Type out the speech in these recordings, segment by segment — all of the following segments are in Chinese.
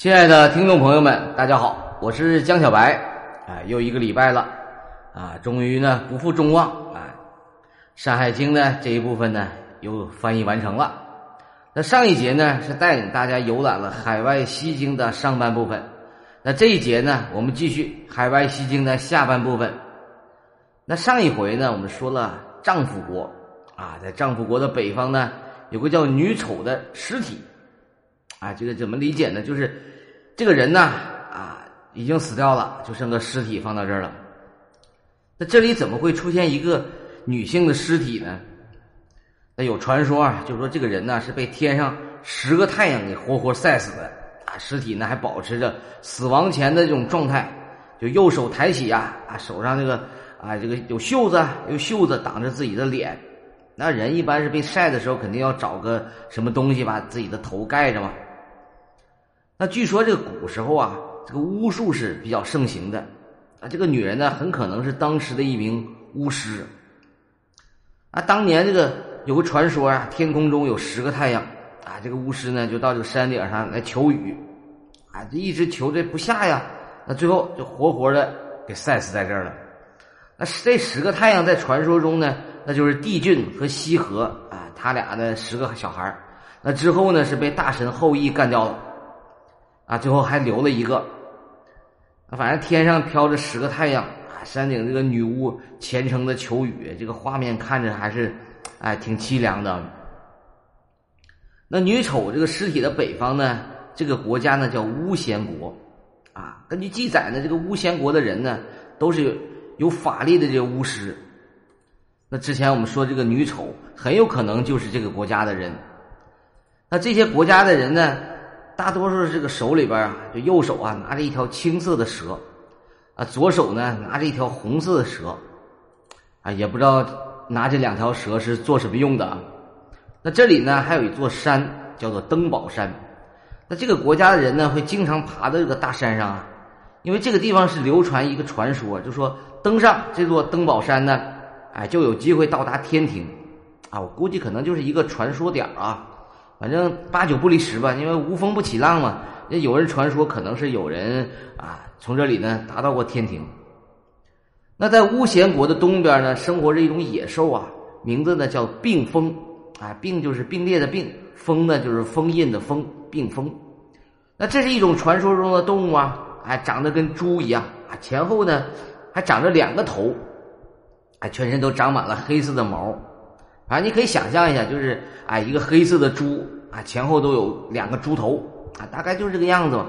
亲爱的听众朋友们，大家好，我是江小白，啊，又一个礼拜了，啊，终于呢不负众望，啊，《山海经》呢这一部分呢又翻译完成了。那上一节呢是带领大家游览了《海外西经》的上半部分，那这一节呢我们继续《海外西经》的下半部分。那上一回呢我们说了丈夫国，啊，在丈夫国的北方呢有个叫女丑的尸体，啊，这个怎么理解呢？就是这个人呢，啊，已经死掉了，就剩个尸体放到这儿了。那这里怎么会出现一个女性的尸体呢？那有传说啊，就说这个人呢是被天上十个太阳给活活晒死的啊，尸体呢还保持着死亡前的这种状态，就右手抬起啊，啊手上这个啊这个有袖子，有袖子挡着自己的脸。那人一般是被晒的时候，肯定要找个什么东西把自己的头盖着嘛。那据说这个古时候啊，这个巫术是比较盛行的。啊，这个女人呢很可能是当时的一名巫师。啊，当年这个。有个传说啊，天空中有十个太阳，啊，这个巫师呢就到这个山顶上来求雨，啊，这一直求这不下呀，那最后就活活的给晒死在这儿了。那这十个太阳在传说中呢，那就是帝俊和羲和啊，他俩的十个小孩那之后呢是被大神后羿干掉了，啊，最后还留了一个。反正天上飘着十个太阳啊，山顶这个女巫虔诚的求雨，这个画面看着还是。哎，挺凄凉的。那女丑这个尸体的北方呢，这个国家呢叫巫仙国，啊，根据记载呢，这个巫仙国的人呢都是有法力的这个巫师。那之前我们说这个女丑很有可能就是这个国家的人。那这些国家的人呢，大多数这个手里边啊，就右手啊拿着一条青色的蛇，啊，左手呢拿着一条红色的蛇，啊，也不知道。拿这两条蛇是做什么用的？那这里呢还有一座山叫做登宝山，那这个国家的人呢会经常爬到这个大山上啊，因为这个地方是流传一个传说，就说登上这座登宝山呢，哎就有机会到达天庭，啊，我估计可能就是一个传说点啊，反正八九不离十吧，因为无风不起浪嘛，那有人传说可能是有人啊从这里呢达到过天庭。那在巫咸国的东边呢，生活着一种野兽啊，名字呢叫病蜂，啊，病就是并列的病，蜂呢就是封印的封，病蜂。那这是一种传说中的动物啊，哎，长得跟猪一样啊，前后呢还长着两个头，哎，全身都长满了黑色的毛，反正你可以想象一下，就是啊一个黑色的猪啊，前后都有两个猪头啊，大概就是这个样子嘛。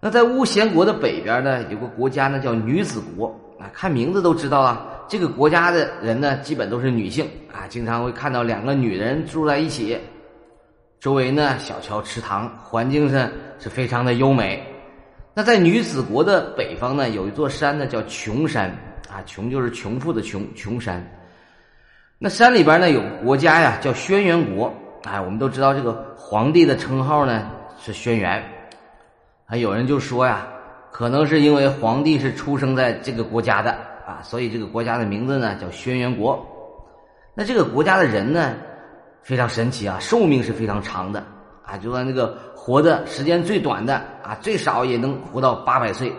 那在巫咸国的北边呢，有个国家呢叫女子国。啊，看名字都知道啊，这个国家的人呢，基本都是女性啊，经常会看到两个女人住在一起，周围呢小桥池塘，环境上是非常的优美。那在女子国的北方呢，有一座山呢叫穷山啊，穷就是穷富的穷，穷山。那山里边呢有国家呀，叫轩辕国。哎，我们都知道这个皇帝的称号呢是轩辕，还有人就说呀。可能是因为皇帝是出生在这个国家的啊，所以这个国家的名字呢叫轩辕国。那这个国家的人呢非常神奇啊，寿命是非常长的啊，就算那个活的时间最短的啊，最少也能活到八百岁。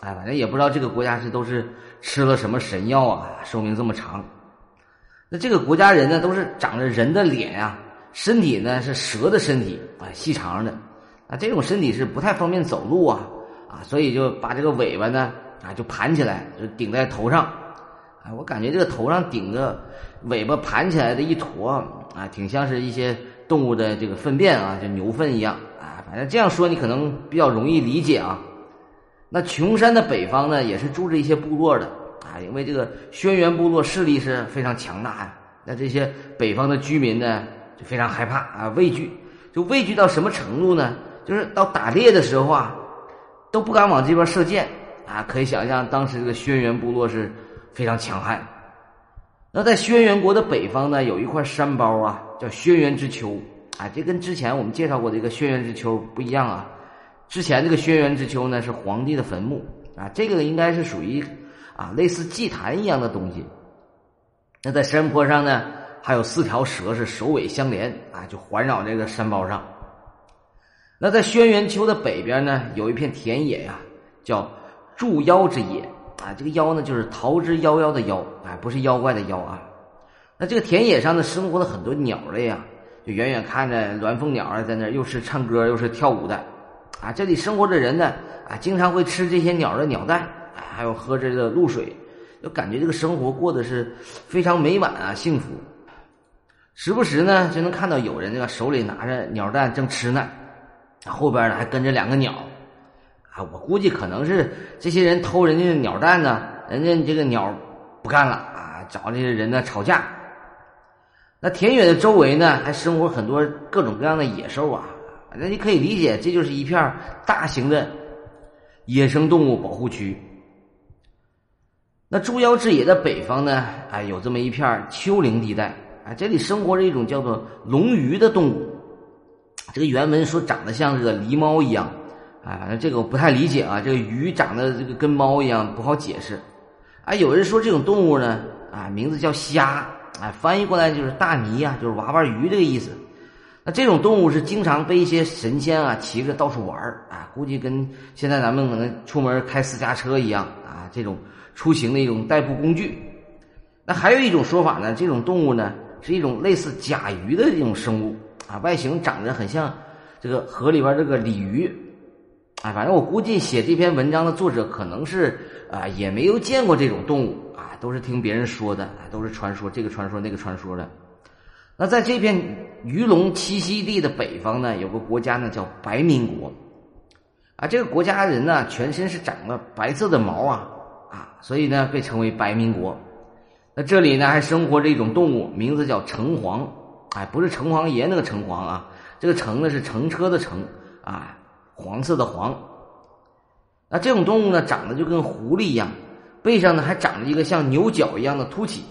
哎，反正也不知道这个国家是都是吃了什么神药啊，寿命这么长。那这个国家人呢都是长着人的脸啊，身体呢是蛇的身体啊，细长的啊，这种身体是不太方便走路啊。啊，所以就把这个尾巴呢，啊，就盘起来，就顶在头上，啊，我感觉这个头上顶着尾巴盘起来的一坨，啊，挺像是一些动物的这个粪便啊，就牛粪一样，啊，反正这样说你可能比较容易理解啊。那穷山的北方呢，也是住着一些部落的，啊，因为这个轩辕部落势力是非常强大呀，那这些北方的居民呢，就非常害怕啊，畏惧，就畏惧到什么程度呢？就是到打猎的时候啊。都不敢往这边射箭啊！可以想象，当时这个轩辕部落是非常强悍。那在轩辕国的北方呢，有一块山包啊，叫轩辕之丘啊。这跟之前我们介绍过的一个轩辕之丘不一样啊。之前这个轩辕之丘呢是皇帝的坟墓啊，这个应该是属于啊类似祭坛一样的东西。那在山坡上呢，还有四条蛇是首尾相连啊，就环绕这个山包上。那在轩辕丘的北边呢，有一片田野呀，叫祝妖之野啊。这个妖呢，就是逃之夭夭的妖啊，不是妖怪的妖啊。那这个田野上呢，生活了很多鸟类啊，就远远看着鸾凤鸟啊，在那又是唱歌又是跳舞的啊。这里生活的人呢，啊，经常会吃这些鸟的鸟蛋，还有喝这个露水，就感觉这个生活过得是非常美满啊，幸福。时不时呢，就能看到有人这个手里拿着鸟蛋正吃呢，后边呢还跟着两个鸟，啊，我估计可能是这些人偷人家的鸟蛋呢，人家这个鸟不干了啊，找这些人呢吵架。那田野的周围呢，还生活很多各种各样的野兽啊，那你可以理解，这就是一片大型的野生动物保护区。那猪腰之野的北方呢，哎，有这么一片丘陵地带。啊，这里生活着一种叫做龙鱼的动物，这个原文说长得像这个狸猫一样，啊，这个我不太理解啊，这个鱼长得这个跟猫一样不好解释，啊，有人说这种动物呢，啊，名字叫虾，啊，翻译过来就是大泥呀，就是娃娃鱼这个意思。那这种动物是经常被一些神仙啊骑着到处玩啊，估计跟现在咱们可能出门开私家车一样啊，这种出行的一种代步工具。那还有一种说法呢，这种动物呢。是一种类似甲鱼的这种生物啊，外形长得很像这个河里边这个鲤鱼，啊，反正我估计写这篇文章的作者可能是啊也没有见过这种动物啊，都是听别人说的，都是传说，这个传说那个传说的。那在这片鱼龙栖息地的北方呢，有个国家呢叫白民国，啊，这个国家人呢全身是长了白色的毛啊，所以呢被称为白民国。那这里呢还生活着一种动物，名字叫城隍，哎，不是城隍爷那个城隍啊，这个城呢是乘车的乘啊，黄色的黄。那这种动物呢长得就跟狐狸一样，背上呢还长着一个像牛角一样的凸起，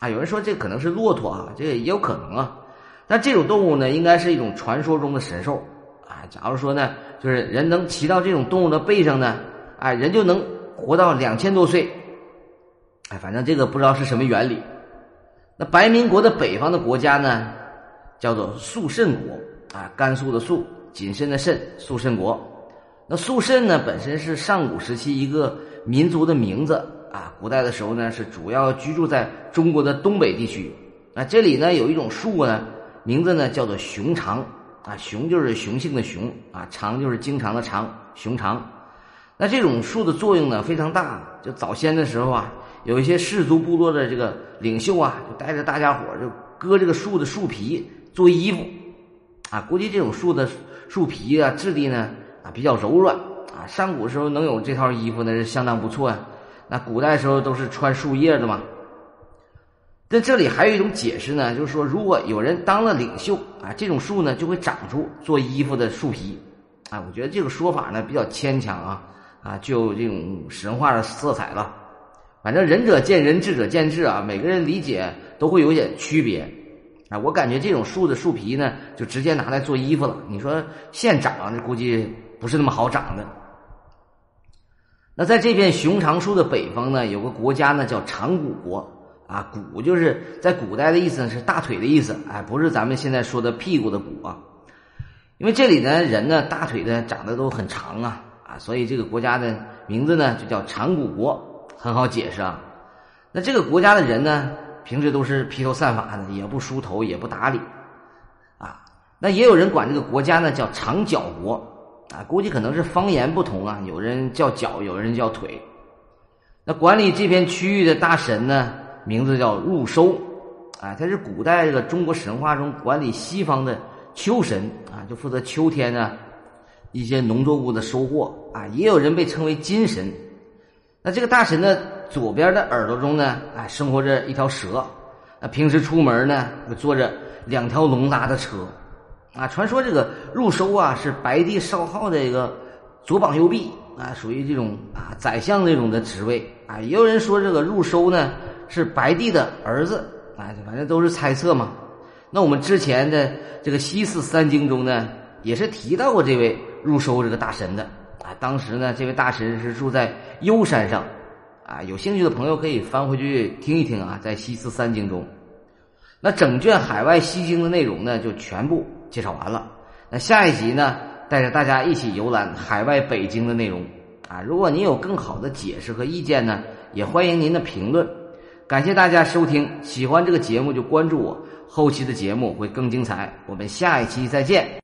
啊，有人说这可能是骆驼啊，这也有可能啊。但这种动物呢应该是一种传说中的神兽啊。假如说呢，就是人能骑到这种动物的背上呢，哎，人就能活到两千多岁。哎，反正这个不知道是什么原理。那白民国的北方的国家呢，叫做肃慎国啊，甘肃的肃，谨慎的慎，肃慎国。那肃慎呢，本身是上古时期一个民族的名字啊。古代的时候呢，是主要居住在中国的东北地区。啊，这里呢有一种树呢，名字呢叫做熊长啊，熊就是雄性的熊啊，长就是经常的长，熊长。那这种树的作用呢非常大，就早先的时候啊。有一些氏族部落的这个领袖啊，就带着大家伙就割这个树的树皮做衣服，啊，估计这种树的树皮啊质地呢啊比较柔软啊，上古时候能有这套衣服那是相当不错呀。那古代时候都是穿树叶的嘛。在这里还有一种解释呢，就是说如果有人当了领袖啊，这种树呢就会长出做衣服的树皮，啊，我觉得这个说法呢比较牵强啊，啊，就有这种神话的色彩了。反正仁者见仁，智者见智啊，每个人理解都会有点区别，啊，我感觉这种树的树皮呢，就直接拿来做衣服了。你说现长，这估计不是那么好长的。那在这片熊长树的北方呢，有个国家呢叫长谷国，啊，谷就是在古代的意思是大腿的意思，哎，不是咱们现在说的屁股的骨啊。因为这里呢人呢大腿呢长得都很长啊，所以这个国家的名字呢就叫长谷国。很好解释啊，那这个国家的人呢，平时都是披头散发的，也不梳头，也不打理，啊，那也有人管这个国家呢叫长脚国，啊，估计可能是方言不同啊，有人叫脚，有人叫腿。那管理这片区域的大神呢，名字叫入收，啊，他是古代这个中国神话中管理西方的秋神啊，就负责秋天呢一些农作物的收获啊，也有人被称为金神。那这个大神的左边的耳朵中呢，啊，生活着一条蛇。那平时出门呢，坐着两条龙拉的车。啊，传说这个入收啊，是白帝少昊的一个左膀右臂啊，属于这种啊宰相那种的职位啊。也有人说这个入收呢是白帝的儿子啊，反正都是猜测嘛。那我们之前的这个西四三经中呢，也是提到过这位入收这个大神的。啊，当时呢，这位大神是住在幽山上，啊，有兴趣的朋友可以翻回去听一听啊，在《西四三经》中，那整卷海外西经的内容呢，就全部介绍完了。那下一集呢，带着大家一起游览海外北京的内容啊。如果您有更好的解释和意见呢，也欢迎您的评论。感谢大家收听，喜欢这个节目就关注我，后期的节目会更精彩。我们下一期再见。